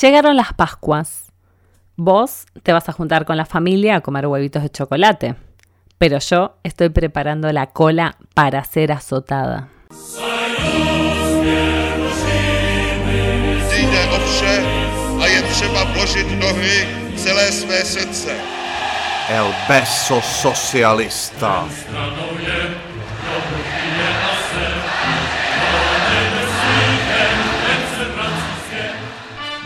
Llegaron las Pascuas. Vos te vas a juntar con la familia a comer huevitos de chocolate, pero yo estoy preparando la cola para ser azotada. Jde o vše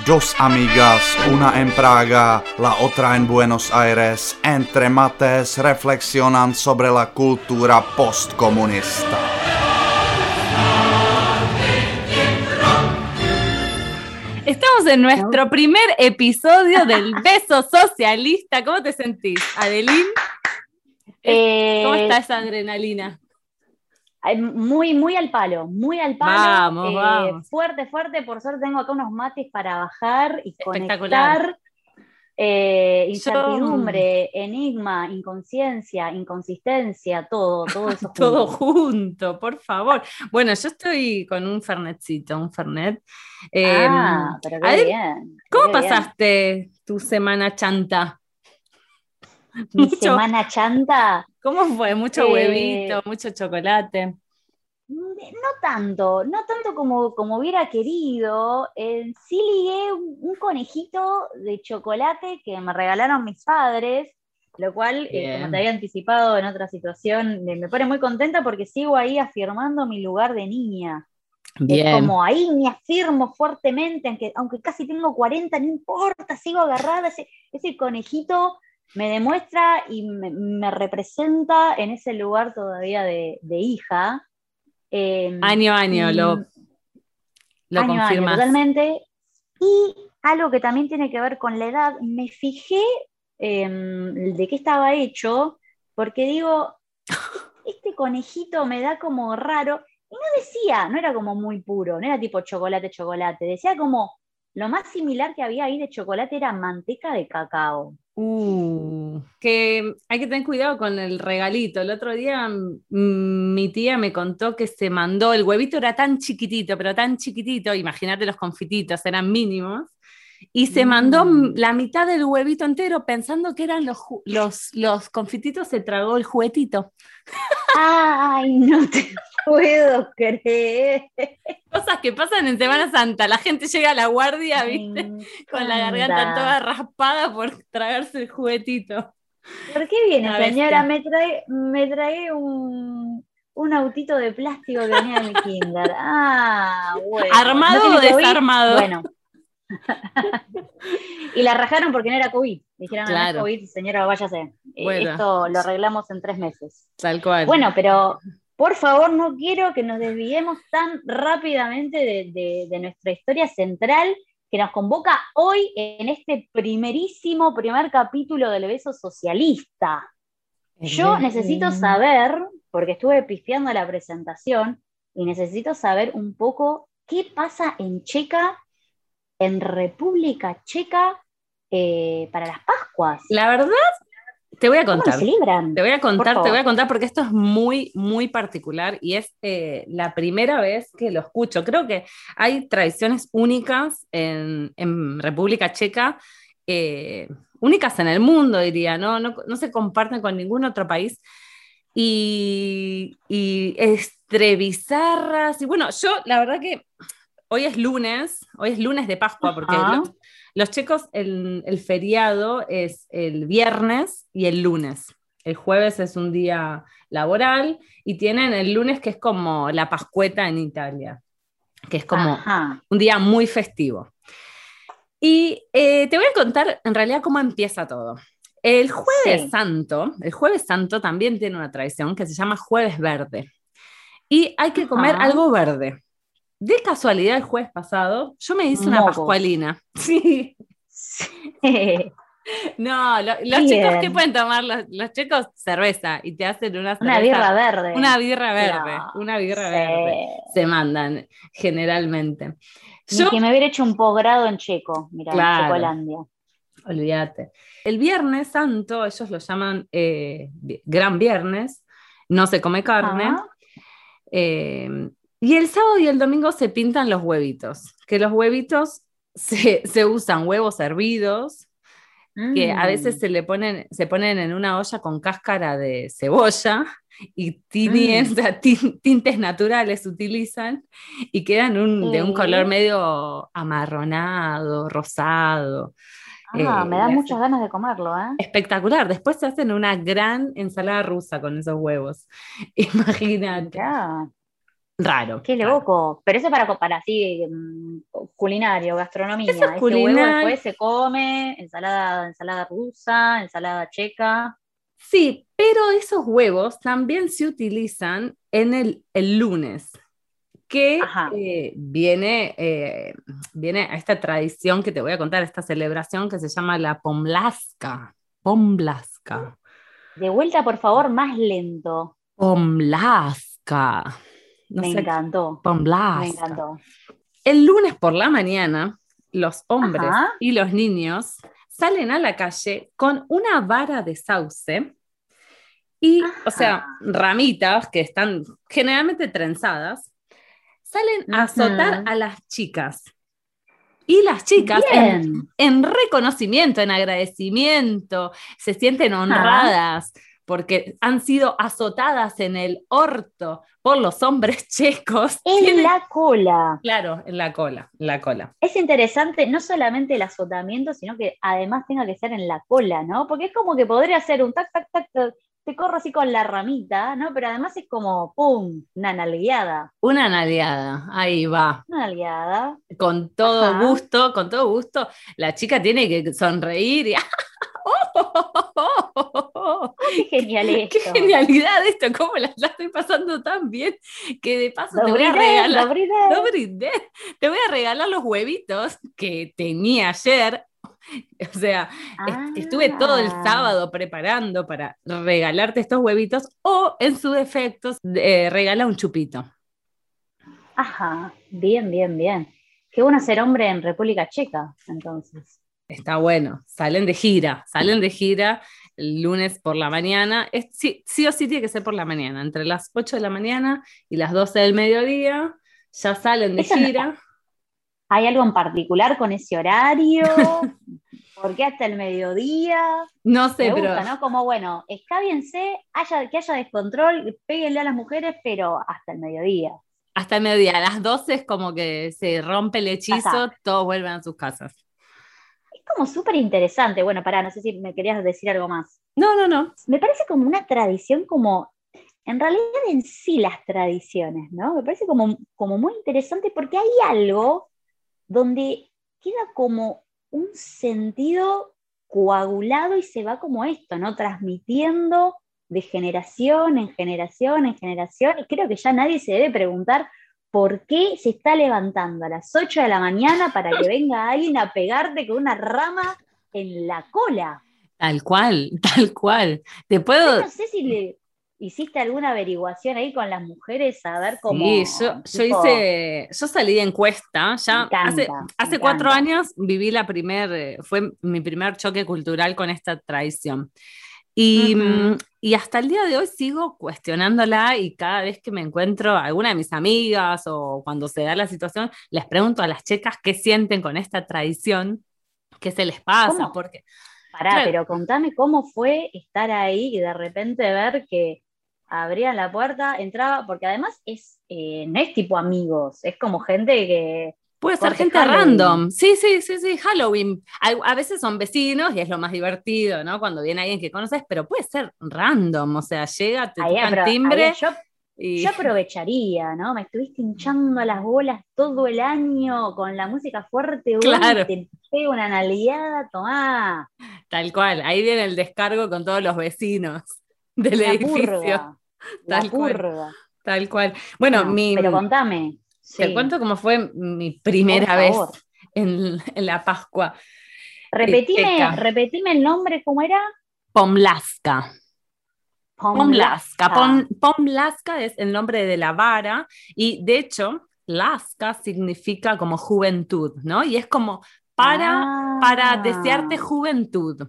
Dos amigas, una en Praga, la otra en Buenos Aires, entre mates reflexionan sobre la cultura postcomunista. Estamos en nuestro primer episodio del beso socialista. ¿Cómo te sentís, Adelín? Eh, ¿Cómo está esa adrenalina? Muy, muy al palo, muy al palo. Vamos, eh, vamos. Fuerte, fuerte. Por suerte tengo acá unos mates para bajar y conectar. Eh, incertidumbre, enigma, inconsciencia, inconsistencia, todo, todo eso. Todo junto. junto, por favor. Bueno, yo estoy con un fernetcito, un fernet. Eh, ah, pero qué bien. ¿Cómo qué bien. pasaste tu semana chanta? Mi Mucho- semana chanta. ¿Cómo fue? Mucho Eh, huevito, mucho chocolate. No tanto, no tanto como, como hubiera querido. Eh, sí ligué un, conejito de chocolate que me regalaron mis padres, lo cual, eh, Bien. como te había anticipado en otra situación, me, pone muy contenta porque sigo ahí afirmando mi lugar de niña. Es como ahí me afirmo fuertemente, aunque, aunque casi tengo 40, no importa, sigo agarrada. Ese, ese conejito me demuestra y me, me representa en ese lugar todavía de, de hija. Eh, Año a año, y- lo, lo año a año, confirmas. totalmente. Y algo que también tiene que ver con la edad, me fijé em, de qué estaba hecho, porque digo, este conejito me da como raro, y no decía, no era como muy puro, no era tipo chocolate, chocolate, decía como, lo más similar que había ahí de chocolate era manteca de cacao. Uh, que hay que tener cuidado con el regalito. El otro día mm, mi tía me contó que se mandó, el huevito era tan chiquitito, pero tan chiquitito, imagínate los confititos, eran mínimos, y se mandó Mm. la mitad del huevito entero pensando que eran los, los, los confititos, se tragó el juguetito. Ay, no te puedo creer. Cosas que pasan en Semana Santa, la gente llega a la guardia, ¿viste? Con la garganta toda raspada por tragarse el juguetito. ¿Por qué viene, Una señora? bestia. Me trae, me trae un, un autito de plástico que venía de mi kinder. Ah, bueno. ¿Armado ¿No o COVID? desarmado? Bueno. y la rajaron porque no era COVID. Dijeron, no, no Claro. es COVID, señora, váyase. Eh, Bueno. Esto lo arreglamos en tres meses. Tal cual. Bueno, pero por favor, no quiero que nos desviemos tan rápidamente de, de- de nuestra historia central que nos convoca hoy en este primerísimo primer capítulo del beso socialista. Yo necesito saber, porque estuve pisteando la presentación, y necesito saber un poco qué pasa en Checa, en República Checa, eh, para las Pascuas. La verdad, te voy a ¿Cómo lo contar. Te voy a contar, te voy a contar porque esto es muy, muy particular y es eh, la primera vez que lo escucho. Creo que hay tradiciones únicas en, en República Checa, eh, únicas en el mundo, diría, ¿no? No, no se comparten con ningún otro país. Y, y estrebizarras. Y bueno, yo la verdad que hoy es lunes, hoy es lunes de Pascua, porque los, los checos, el, el feriado es el viernes y el lunes. El jueves es un día laboral y tienen el lunes que es como la Pascueta en Italia, que es como Ajá. un día muy festivo. Y eh, te voy a contar en realidad cómo empieza todo. El jueves Sí. santo, el jueves santo también tiene una tradición que se llama jueves verde. Y hay que comer Ajá. algo verde. De casualidad, el jueves pasado, yo me hice una pascualina. Sí. No, lo- los Bien. chicos, ¿qué pueden tomar los, los chicos? Cerveza. Y te hacen una cerveza. Una birra verde. Una birra verde. Una birra Sí. verde. Se mandan generalmente. Ni Yo, que me hubiera hecho un posgrado en checo, mira, Claro. en Checolandia. olvídate. El viernes santo, ellos lo llaman eh, Gran Viernes, no se come carne. Ajá. Eh, y el sábado y el domingo se pintan los huevitos, que los huevitos se, se usan huevos hervidos, que a veces Mm. se le ponen, se ponen en una olla con cáscara de cebolla y Mm. tin- tintes naturales utilizan y quedan un- de un color medio amarronado, rosado. Ah, Eh, me da le muchas ganas de comerlo, ¿eh? Espectacular. Después se hacen una gran ensalada rusa con esos huevos. Imagínate. Raro. qué raro. loco. Pero eso para, para así, mm, culinario, gastronomía. Eso es culinario. huevo después se come, ensalada, ensalada rusa, ensalada checa. Sí, pero esos huevos también se utilizan en el, el lunes, que eh, viene, eh, viene a esta tradición que te voy a contar, esta celebración que se llama la Pomlaska. Pomlaska. De vuelta, por favor, más lento. Pomlaska. No me sé, encantó. Me encantó. El lunes por la mañana, los hombres Ajá. y los niños salen a la calle con una vara de sauce y, o sea, ramitas que están generalmente trenzadas, salen a azotar a las chicas. Y las chicas, en reconocimiento, en agradecimiento, se sienten honradas porque han sido azotadas en el orto por los hombres checos. En Tienen- la cola. Claro, en la cola, en la cola. Es interesante no solamente el azotamiento, sino que además tenga que ser en la cola, ¿no? Porque es como que podría ser un tac, tac, tac, tac, te corro así con la ramita, ¿no? Pero además es como, ¡pum! Una nalgueada. Una nalgueada, ahí va. Una nalgueada. Con todo Ajá. gusto, con todo gusto. La chica tiene que sonreír y. ¡Oh! ¡Qué genial esto! ¡Qué genialidad esto! ¿Cómo la, la estoy pasando tan bien? Que de paso te voy a regalar. Dobry Day. Te voy a regalar los huevitos que tenía ayer. O sea, est- estuve todo el Ah. sábado preparando para regalarte estos huevitos o en su defecto eh, regala un chupito. Ajá, bien, bien, bien. Qué bueno ser hombre en República Checa, entonces. Está bueno, salen de gira, salen de gira el lunes por la mañana. Es- sí, sí o sí tiene que ser por la mañana, entre las 8 de la mañana y las 12 del mediodía, ya salen de gira. ¿Hay algo en particular con ese horario? ¿Por qué hasta el mediodía? No sé, Me pero gusta, ¿no? Como, bueno, escábiense, haya, que haya descontrol, péguenle a las mujeres, pero hasta el mediodía. hasta el mediodía, a las 12 es como que se rompe el hechizo, todos vuelven a sus casas. Como súper interesante. Bueno, pará, no sé si me querías decir algo más. No, no, no. Me parece como una tradición como, en realidad en sí las tradiciones, ¿no? Me parece como, como muy interesante porque hay algo donde queda como un sentido coagulado y se va como esto, ¿no? Transmitiendo de generación en generación en generación. Y creo que ya nadie se debe preguntar por qué se está levantando a las 8 de la mañana para que venga alguien a pegarte con una rama en la cola. Tal cual, tal cual. Te Yo puedo... no sé si le hiciste alguna averiguación ahí con las mujeres a ver cómo. Sí, yo, yo tipo, hice, yo salí de encuesta, ya encanta, hace, cuatro años viví la primer, eh, fue mi primer choque cultural con esta tradición. Y, mm, y hasta el día de hoy sigo cuestionándola y cada vez que me encuentro a alguna de mis amigas o cuando se da la situación, les pregunto a las chicas qué sienten con esta tradición, qué se les pasa, ¿Cómo? porque Pará, Claro. pero contame cómo fue estar ahí y de repente ver que abrían la puerta, entraba, porque además es, eh, no es tipo amigos, es como gente que. Puede ser gente Halloween. random. Sí, sí, sí, sí, Halloween. A, a veces son vecinos y es lo más divertido, ¿no? Cuando viene alguien que conoces, pero puede ser random. O sea, llega, te tocan pero- timbre yo, y yo aprovecharía, ¿no? Me estuviste hinchando las bolas todo el año con la música fuerte, uy, Claro. te pego una naliada, tomá. tal cual. Ahí viene el descargo con todos los vecinos del La edificio. purga. La Tal cual. purga. Tal cual. Bueno, No, mi, Pero contame. Te cuento cómo fue mi primera vez en, en la Pascua. Repetime, el nombre, ¿cómo era? Pomlaska. Pomlaska. Pomlaska. Pom- Pomlaska es el nombre de la vara y de hecho, Laska significa como juventud, ¿no? Y es como para, Ah, para desearte juventud.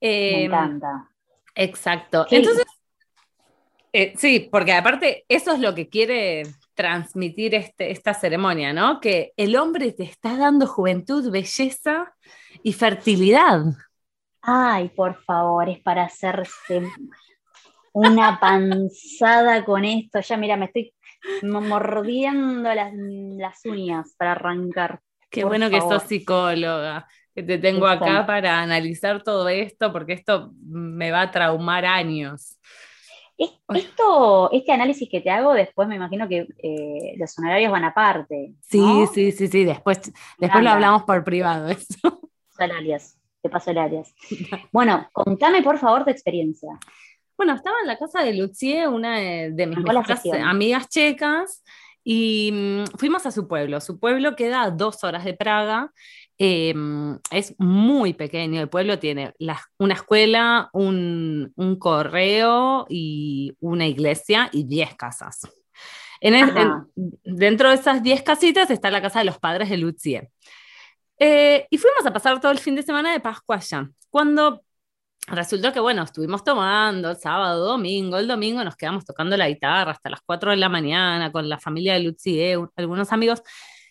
Me Eh, encanta. exacto. Entonces, eh, sí, porque aparte eso es lo que quiere transmitir este, esta ceremonia, ¿no? Que el hombre te está dando juventud, belleza y fertilidad. Ay, por favor, es para hacerse una panzada con esto. Ya, mira, me estoy mordiendo las, uñas para arrancar. Qué bueno que sos psicóloga, que te tengo acá para analizar todo esto, porque esto me va a traumar años. Esto, este análisis que te hago, después me imagino que eh, los honorarios van aparte. Sí, sí, sí, sí, después, después lo hablamos por privado eso. Salarias, te paso el Bueno, contame por favor tu experiencia. Bueno, estaba en la casa de Lucie, una de, mis amigas checas, y mm, fuimos a su pueblo. Su pueblo queda a dos horas de Praga. Em, es muy pequeño. El pueblo tiene una escuela, un, correo y una iglesia y diez casas. dentro de esas diez casitas está la casa de los padres de Lucie. Eh, y fuimos a pasar todo el fin de semana de Pascua allá. Cuando resultó que, bueno, estuvimos tomando el sábado, domingo, el domingo nos quedamos tocando la guitarra hasta las 4 de la mañana con la familia de Lucie, algunos amigos.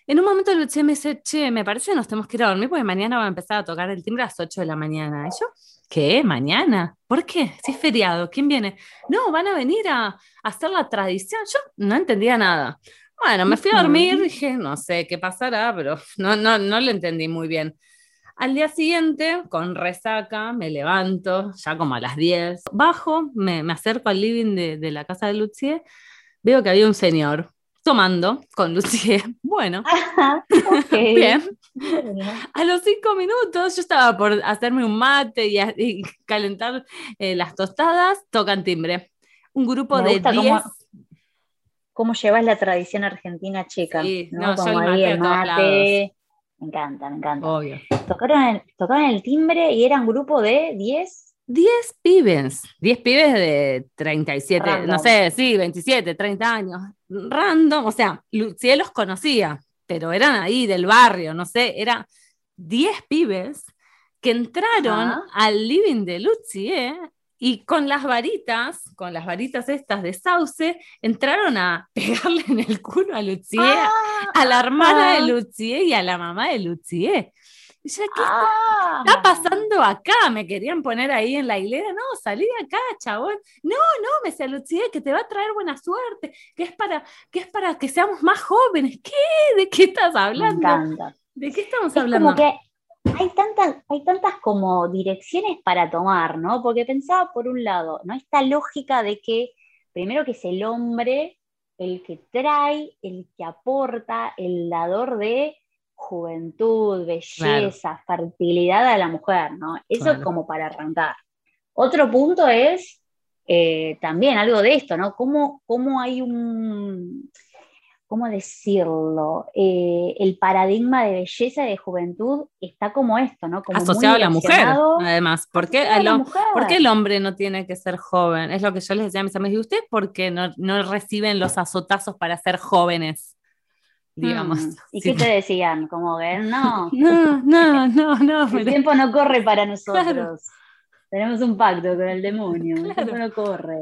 En un momento Lucie me dice, che, me parece que nos tenemos que ir a dormir porque mañana va a empezar a tocar el timbre a las 8 de la mañana. Y yo, ¿qué? ¿Mañana? ¿Por qué? Si es feriado, ¿quién viene? No, van a venir a, a hacer la tradición. Yo no entendía nada. Bueno, me fui a dormir, dije, no sé qué pasará, pero no, no, no lo entendí muy bien. Al día siguiente, con resaca, me levanto, ya como a las 10, bajo, me, acerco al living de, la casa de Lucie, veo que había un señor tomando con Lucie. Bueno, bien. A los cinco minutos yo estaba por hacerme un mate y, calentar eh, las tostadas, tocan timbre. Un grupo de 10 cómo llevas la tradición argentina checa. Sí, ¿no? Como ahí el mate. Me encanta, me encanta. Obvio. Tocaron el, tocaron el timbre y era un grupo de 10. 10 pibes, 10 pibes de 37, no sé, sí, 27, 30 años, random, o sea, Lucie los conocía, pero eran ahí del barrio, no sé, eran 10 pibes que entraron al living de Lucie y con las varitas, con las varitas estas de sauce, entraron a pegarle en el culo a Lucie, a la hermana de ah. Lucie y a la mamá de Lucie. Y yo, ¿qué está, ah. pasando acá? Me querían poner ahí en la hilera. No, salí de acá, chabón. No, no, me Lucie, que te va a traer buena suerte, que es para que, es para que seamos más jóvenes. ¿Qué? ¿De qué estás hablando? ¿De qué estamos hablando? hay tantas, hay tantas como direcciones para tomar, ¿no? Porque pensaba por un lado, ¿no? Esta lógica de que primero que es el hombre el que trae, el que aporta, el dador de juventud, belleza, fertilidad a la mujer, ¿no? Eso es como para arrancar. Otro punto es eh, también algo de esto, ¿no? ¿Cómo, cómo hay un, ¿cómo decirlo? Eh, el paradigma de belleza y de juventud está como esto, ¿no? Como Asociado a la mujer, además. ¿Por qué, el, hombre no tiene que ser joven? Es lo que yo les decía a mis amigos. ¿Y usted por qué no, reciben los azotazos para ser jóvenes? Digamos. Hmm, ¿Y qué te decían? Como que no. No, no, no, no. El tiempo no corre para nosotros. Tenemos un pacto con el demonio, el tiempo no corre.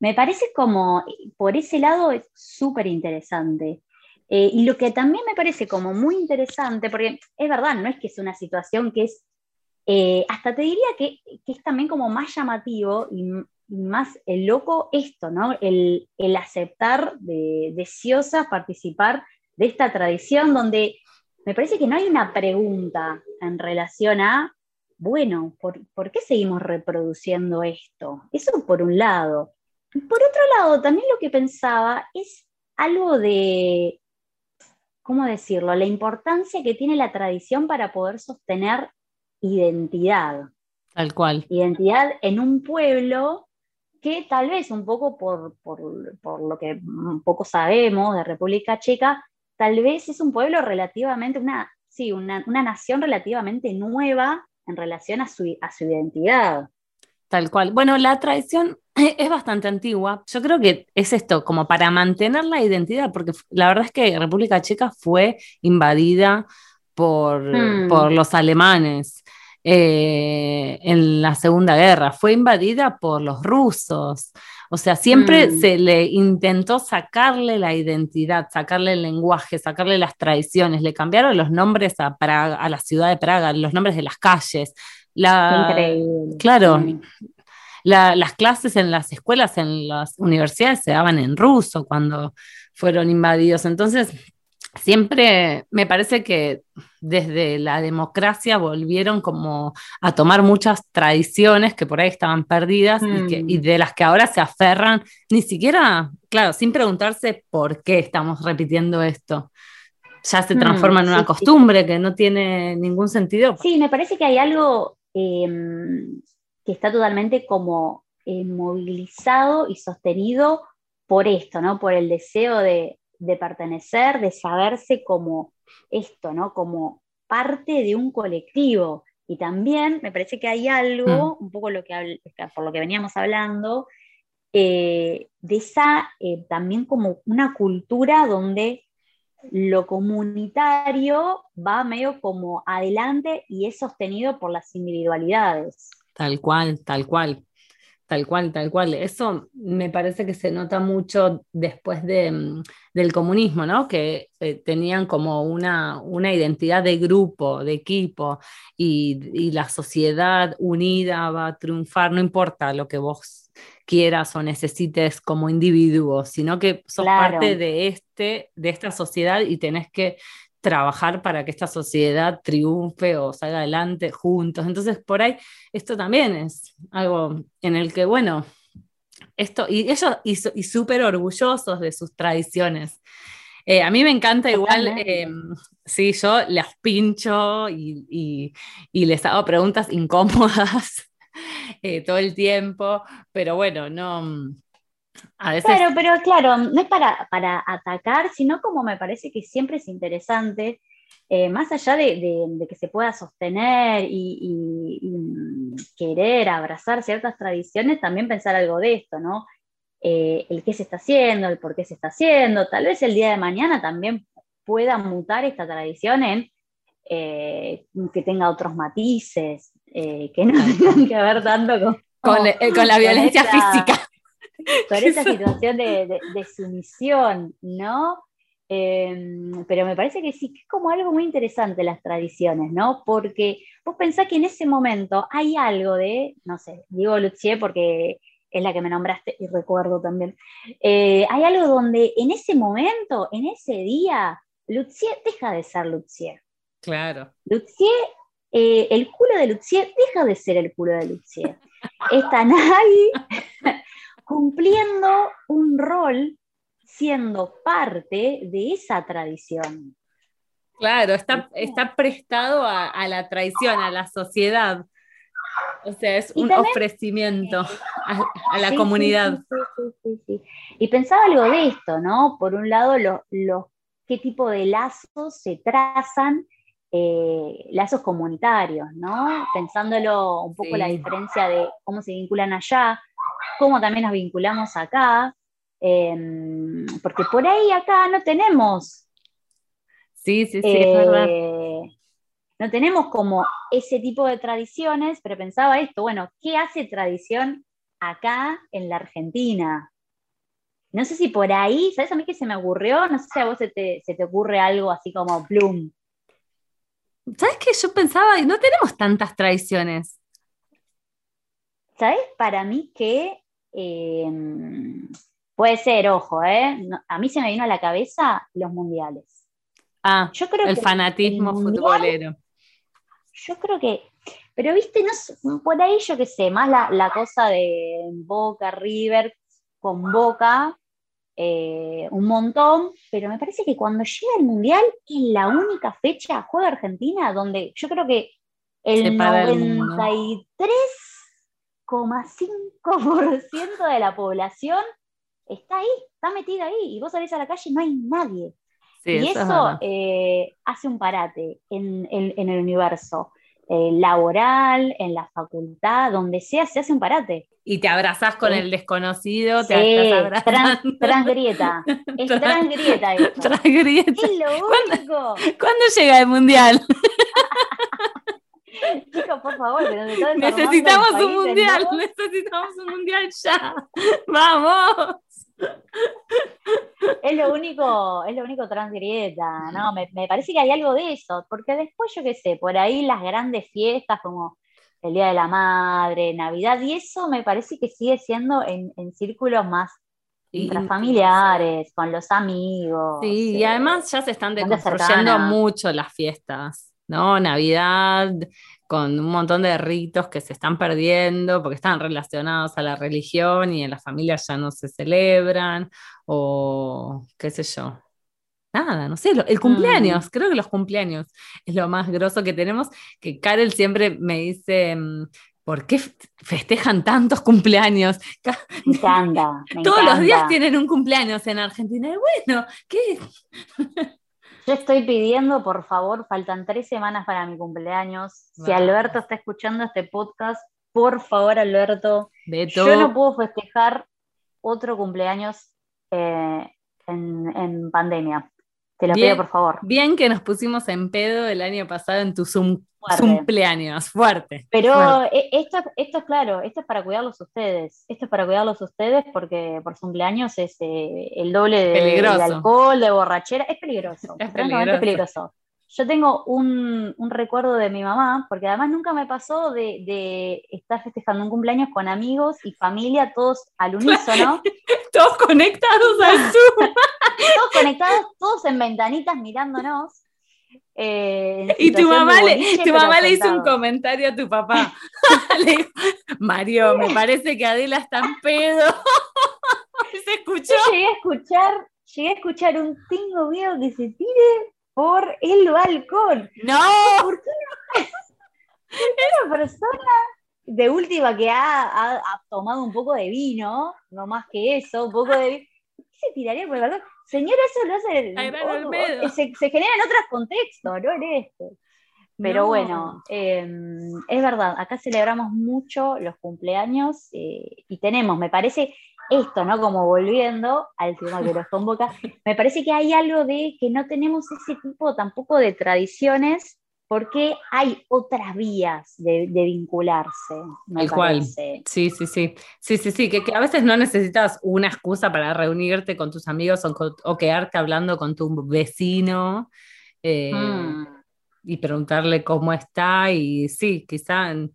Me parece como, por ese lado es súper interesante. Eh, y lo que también me parece como muy interesante, porque es verdad, no es que es una situación que es, eh, hasta te diría que, es también como más llamativo y, más el loco esto, ¿no? El, aceptar de, deseosa participar de esta tradición donde me parece que no hay una pregunta en relación a, bueno, ¿por, ¿por qué seguimos reproduciendo esto? Eso por un lado. Por otro lado, también lo que pensaba es algo de, ¿cómo decirlo?, la importancia que tiene la tradición para poder sostener identidad. Tal cual. Identidad en un pueblo que tal vez un poco por, lo que un poco sabemos de República Checa, tal vez es un pueblo relativamente, una, sí, una, nación relativamente nueva en relación a su, a su identidad. Tal cual. Bueno, la tradición es bastante antigua. Yo creo que es esto, como para mantener la identidad, porque la verdad es que República Checa fue invadida por, hmm. los alemanes eh, en la Segunda Guerra, fue invadida por los rusos. O sea, siempre Mm. se le intentó sacarle la identidad, sacarle el lenguaje, sacarle las tradiciones. Le cambiaron los nombres a, Praga, a la ciudad de Praga, los nombres de las calles. La, Increíble. Claro, Mm. la- las clases en las escuelas, en las universidades se daban en ruso cuando fueron invadidos. Entonces, siempre me parece que desde la democracia volvieron como a tomar muchas tradiciones que por ahí estaban perdidas y, que- Mm. y de las que ahora se aferran, ni siquiera, claro, sin preguntarse por qué estamos repitiendo esto. Ya se Mm, transforma en una sí. costumbre que no tiene ningún sentido. Sí, me parece que hay algo eh, que está totalmente como eh, movilizado y sostenido por esto, ¿no? Por el deseo de, de pertenecer, de saberse como esto, ¿no? Como parte de un colectivo. Y también me parece que hay algo, un poco lo que por lo que veníamos hablando, eh, de esa eh, también como una cultura donde lo comunitario va medio como adelante y es sostenido por las individualidades. Tal cual, tal cual, tal cual, tal cual. Eso me parece que se nota mucho después de, mm, del comunismo, ¿no? Que eh, tenían como una, una identidad de grupo, de equipo, y, y la sociedad unida va a triunfar, no importa lo que vos quieras o necesites como individuo, sino que sos Claro. parte de, este, de esta sociedad y tenés que trabajar para que esta sociedad triunfe o salga adelante juntos. Entonces, por ahí, esto también es algo en el que, bueno, esto, y ellos, y, y súper orgullosos de sus tradiciones. Eh, a mí me encanta igual, eh, sí, yo las pincho y, y- y les hago preguntas incómodas eh, todo el tiempo, pero bueno, no, a veces... Claro, pero claro, no es para, para atacar, sino como me parece que siempre es interesante, eh, más allá de, de- de que se pueda sostener y, y- y, mm, querer abrazar ciertas tradiciones, también pensar algo de esto, ¿no? Eh, el qué se está haciendo, el por qué se está haciendo, tal vez el día de mañana también pueda mutar esta tradición en eh, que tenga otros matices, que no tengan que ver tanto con, Con, con la violencia esta- física. con esa situación de, de- de sumisión, ¿no? Eh, pero me parece que sí, que es como algo muy interesante las tradiciones, ¿no? Porque vos pensás que en ese momento hay algo de, no sé, digo Lucier porque es la que me nombraste y recuerdo también, Eh, hay algo donde en ese momento, en ese día, Lucier deja de ser Lucier. Claro. Lucier, eh, el culo de Lucier deja de ser el culo de Lucier. Están ahí cumpliendo un rol, siendo parte de esa tradición. Claro, está, está prestado a, a la traición, a la sociedad. O sea, es un también- ofrecimiento a, a la Sí, comunidad. sí, sí. Y pensaba algo de esto, ¿no? Por un lado, lo- lo- qué tipo de lazos se trazan, eh, lazos comunitarios, ¿no? Pensándolo un poco la diferencia de cómo se vinculan allá, cómo también nos vinculamos acá, em, porque por ahí acá no tenemos Sí, sí, sí, es verdad. eh, no tenemos como ese tipo de tradiciones, pero pensaba esto, bueno, ¿qué hace tradición acá en la Argentina? No sé si por ahí, ¿sabes a mí qué se me ocurrió? No sé si a vos se te, se te ocurre algo así como Bloom. ¿Sabes qué? Yo pensaba, no tenemos tantas tradiciones. ¿Sabes? Para mí que eh, puede ser, ojo, ¿eh? No- a mí se me vino a la cabeza los mundiales. Ah, Yo creo el que fanatismo el mundial- futbolero. Yo creo que, pero viste, no sé, por ahí yo qué sé, más la, la cosa de Boca, River, con Boca, eh, un montón, pero me parece que cuando llega el Mundial es la única fecha, juega Argentina, donde yo creo que el Se para el mundo. 93,5% de la población está ahí, está metida ahí, y vos salís a la calle y no hay nadie. Sí, Y eso eh, hace un parate en, en- en el universo eh, laboral, en la facultad, donde sea, se hace un parate. Y te abrazás con Sí. el desconocido, te Sí, abrazando. transgrieta. Es Tran- transgrieta esto. Transgrieta. Es lo único. ¿Cuándo llega el mundial? Chicos, por favor, que nos Necesitamos un mundial, necesitamos un mundial ya. ¡Vamos! Es lo único, es lo único transgrieta, ¿no? Me, me parece que hay algo de eso, porque después, yo qué sé, por ahí las grandes fiestas como el Día de la Madre, Navidad, y eso me parece que sigue siendo en, en círculos más intrafamiliares, con los amigos. Sí, y eh, además ya se están deconstruyendo mucho las fiestas, ¿no? Navidad, con un montón de ritos que se están perdiendo porque están relacionados a la religión y en las familias ya no se celebran, o qué sé yo. Nada, no sé, el cumpleaños, Mm. creo que los cumpleaños es lo más grosso que tenemos, que Karel siempre me dice, mm, ¿por qué festejan tantos cumpleaños? Me encanta, me Todos los días tienen un cumpleaños en Argentina. Y bueno, ¿qué? Yo estoy pidiendo, por favor, faltan tres semanas para mi cumpleaños. Si. Alberto está escuchando este podcast, por favor, Alberto, Beto, yo no puedo festejar otro cumpleaños eh, en, en pandemia. Te lo Bien. pido, por favor. bien que nos pusimos en pedo el año pasado en tu zum- Fuerte. cumpleaños, fuerte. Pero fuerte. eh, esto, esto es claro, esto es para cuidarlos ustedes. Esto es para cuidarlos ustedes porque por su cumpleaños es eh, el doble de, de alcohol, de borrachera. Es peligroso. Es peligroso. Yo tengo un, un recuerdo de mi mamá, porque además nunca me pasó de, de estar festejando un cumpleaños con amigos y familia, todos al unísono, Todos conectados al Zoom. todos conectados, todos en ventanitas mirándonos. eh, Y tu mamá, le, boliche, tu mamá le hizo un comentario a tu papá. Le dijo, Mario, me parece que Adela está en pedo. Se escuchó. Yo llegué a escuchar, llegué a escuchar un tengo miedo que se tire por el balcón. No, ¿Por qué no? ¿Por qué una persona de última que ha, ha- ha tomado un poco de vino, no más que eso, un poco de vino, ¿por qué se tiraría por el balcón? Señora, eso lo hace se, se genera en otros contextos, no en este. Pero No. bueno, eh, es verdad, acá celebramos mucho los cumpleaños eh, y tenemos, me parece, esto, ¿no? Como volviendo al tema que nos convoca, me parece que hay algo de que no tenemos ese tipo tampoco de tradiciones porque hay otras vías de, de vincularse, me cual. Sí, sí, sí. Sí, sí, sí. Que, que a veces no necesitas una excusa para reunirte con tus amigos o, quedarte hablando con tu vecino eh, Mm. y preguntarle cómo está. Y sí, quizá en-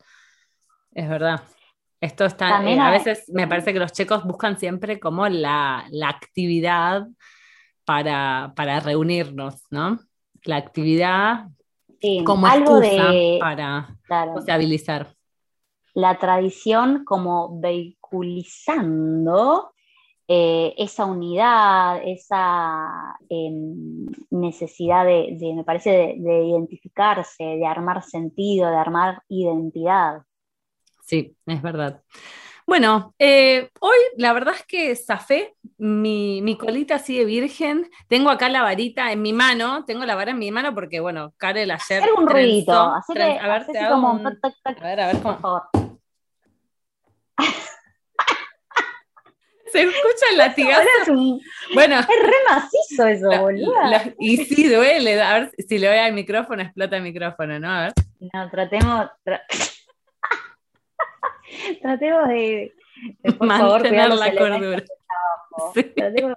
es verdad. Esto está. También eh, a veces me parece que los chicos buscan siempre como la, la actividad para, para reunirnos, ¿no? La actividad Sí, como algo de para claro, sociabilizar. la tradición como vehiculizando eh, esa unidad, esa em, necesidad de, de, me parece, de, de identificarse, de armar sentido, de armar identidad. Sí, es verdad. Bueno, eh, hoy la verdad es que zafé, mi, mi colita sigue virgen, tengo acá la varita en mi mano, tengo la vara en mi mano porque, bueno, Karel ayer Hacer un ruidito, a ver, te así hago como un- tac, tac, tac, a ver, a ver por cómo favor. se escucha el latigazo. Es, un- Bueno, es re macizo eso, la- la- y sí duele, a ver si le voy al micrófono, explota el micrófono, ¿no? A ver. No, tratemos. tra- tratemos de, de, por favor, cuidar Mantener los la cordura. Sí. Tratemos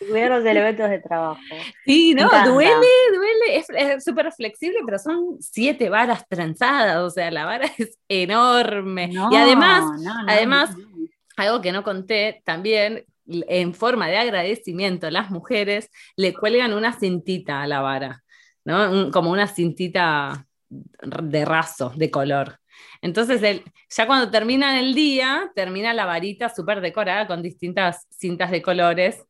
de cuidar los elementos de trabajo. Sí, no, duele, duele, es súper flexible, pero son siete varas trenzadas, o sea, la vara es enorme. No, y además, no, no, además, algo que no conté, también en forma de agradecimiento, las mujeres le cuelgan una cintita a la vara, ¿no? Un- como una cintita de raso, de color. Entonces, el- ya cuando termina el día, termina la varita súper decorada con distintas cintas de colores.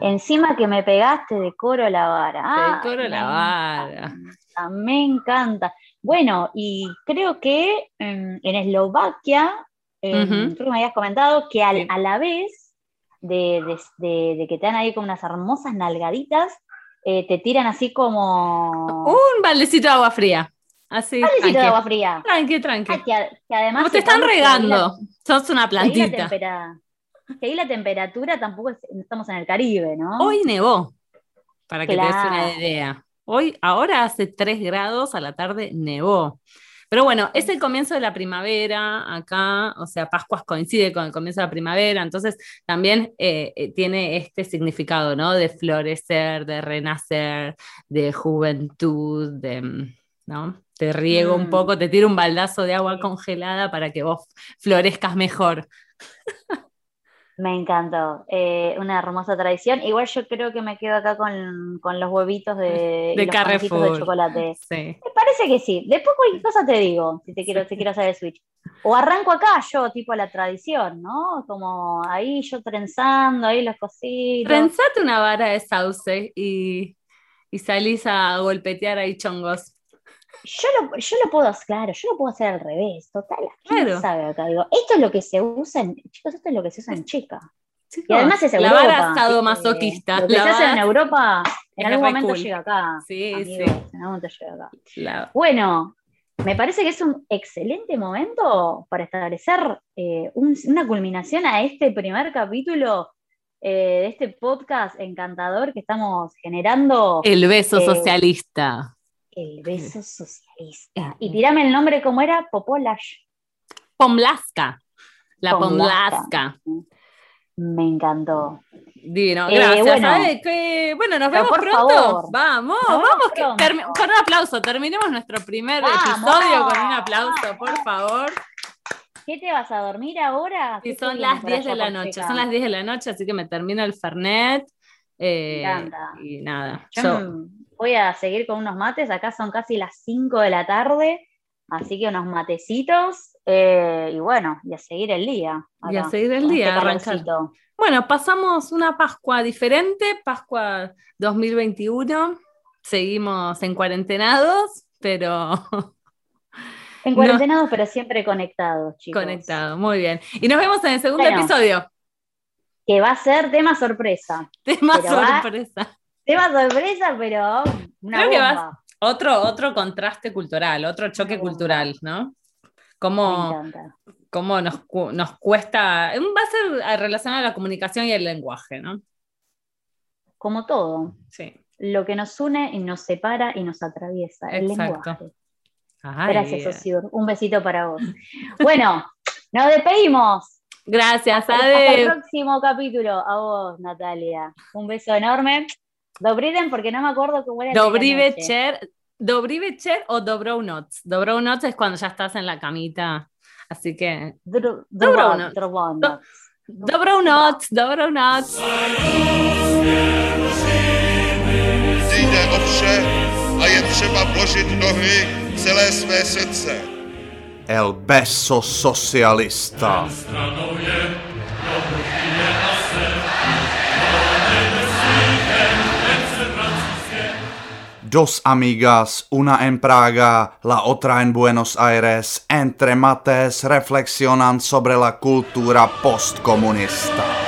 Encima que me pegaste, decoro la vara. Ah, decoro la vara. encanta, Me encanta. Bueno, y creo que em, en Eslovaquia, em, que me habías comentado que al- Sí. a la vez de, de- de- de que te dan ahí con unas hermosas nalgaditas, eh, te tiran así como... Un baldecito de agua fría. Así. Tranqui. agua fría. Tranqui, tranqui. Ah, que, además te están la- regando. Sos una que ahí plantita. que ahí la temperatura tampoco es- estamos en el Caribe, ¿no? Hoy nevó, para que te des una idea. Hoy, ahora hace 3 grados, a la tarde nevó. Pero bueno, es el comienzo de la primavera acá, o sea, Pascuas coincide con el comienzo de la primavera, entonces también eh, eh, tiene este significado, ¿no? De florecer, de renacer, de juventud, de, mm, ¿no? Te riego un Mm. poco, te tiro un baldazo de agua congelada para que vos florezcas mejor. Me encantó. Eh, una hermosa tradición. Igual yo creo que me quedo acá con, con los huevitos de, De panecitos de Carrefour. chocolate. Sí. Me parece que sí. Después cualquier cosa te digo, si te quiero, si quiero hacer el switch. O arranco acá yo, tipo la tradición, ¿no? Como ahí yo trenzando, ahí los cositos. Trenzate una vara de sauce y, y salís a golpetear ahí chongos. Yo lo, yo lo puedo hacer, claro, yo lo puedo hacer al revés, total. ¿Quién Claro. sabe acá? Digo, esto es lo que se usa en, chicos, esto es lo que se usa en chica. Chicos, Y además es la Europa. vara ¿viste? sadomasoquista. Lo que la se hace en vara- Europa, en algún momento cool. llega acá. Sí, amigos, sí. En algún momento llega acá. la- Bueno, me parece que es un excelente momento para establecer eh, un- una culminación a este primer capítulo eh, de este podcast encantador que estamos generando, El beso Eh, socialista. El Beso Socialista. Y tirame el nombre, ¿cómo era? Popolash. Pomlaska. La Pomlaska. Pomlaska. Me encantó. Divino, Eh, gracias. bueno. ¿sabes qué? Bueno, nos vemos pronto. favor. Vamos, Nos vamos. que con un aplauso, terminemos nuestro primer Vamos. episodio con un aplauso, por favor. ¿Qué te vas a dormir ahora? Y ¿Qué son las viene por 10 de la noche, son las 10 de la noche, así que me termino el Fernet. eh, y nada, Yo yo- voy a seguir con unos mates. Acá son casi las 5 de la tarde, así que unos matecitos. eh, y bueno, y a seguir el día. Y a seguir el día, este calorcito. Bueno, pasamos una Pascua diferente, Pascua 2021. Seguimos en cuarentenados, pero En No. cuarentenados, pero siempre conectados, chicos. conectados. Muy bien. Y nos vemos en el segundo Bueno. episodio. Que va a ser tema sorpresa. Tema va- sorpresa. Tema sorpresa, pero una Creo que bomba. vas- Otro, otro contraste cultural, otro choque cultural, ¿no? Cómo, cómo nos, nos cuesta. Va a ser relacionado a la comunicación y el lenguaje, ¿no? Como todo, Sí. lo que nos une y nos separa y nos atraviesa, el lenguaje. Ay, Gracias, Osiur. Un besito para vos. Bueno, nos despedimos. Gracias, Hasta el Ade. próximo capítulo. A vos, Natalia. Un beso enorme. Dobriden, porque no me acuerdo cómo era. Dobry večer o Dobrounoc. Dobrounoc es cuando ya estás en la camita. Así que Drobon- Dobrounoc, Dobrounoc. Jde o vše a je třeba vložit do hry celé své srdce. El beso socialista. Dos amigas, una en Praga, la otra en Buenos Aires, entre mates reflexionan sobre la cultura postcomunista.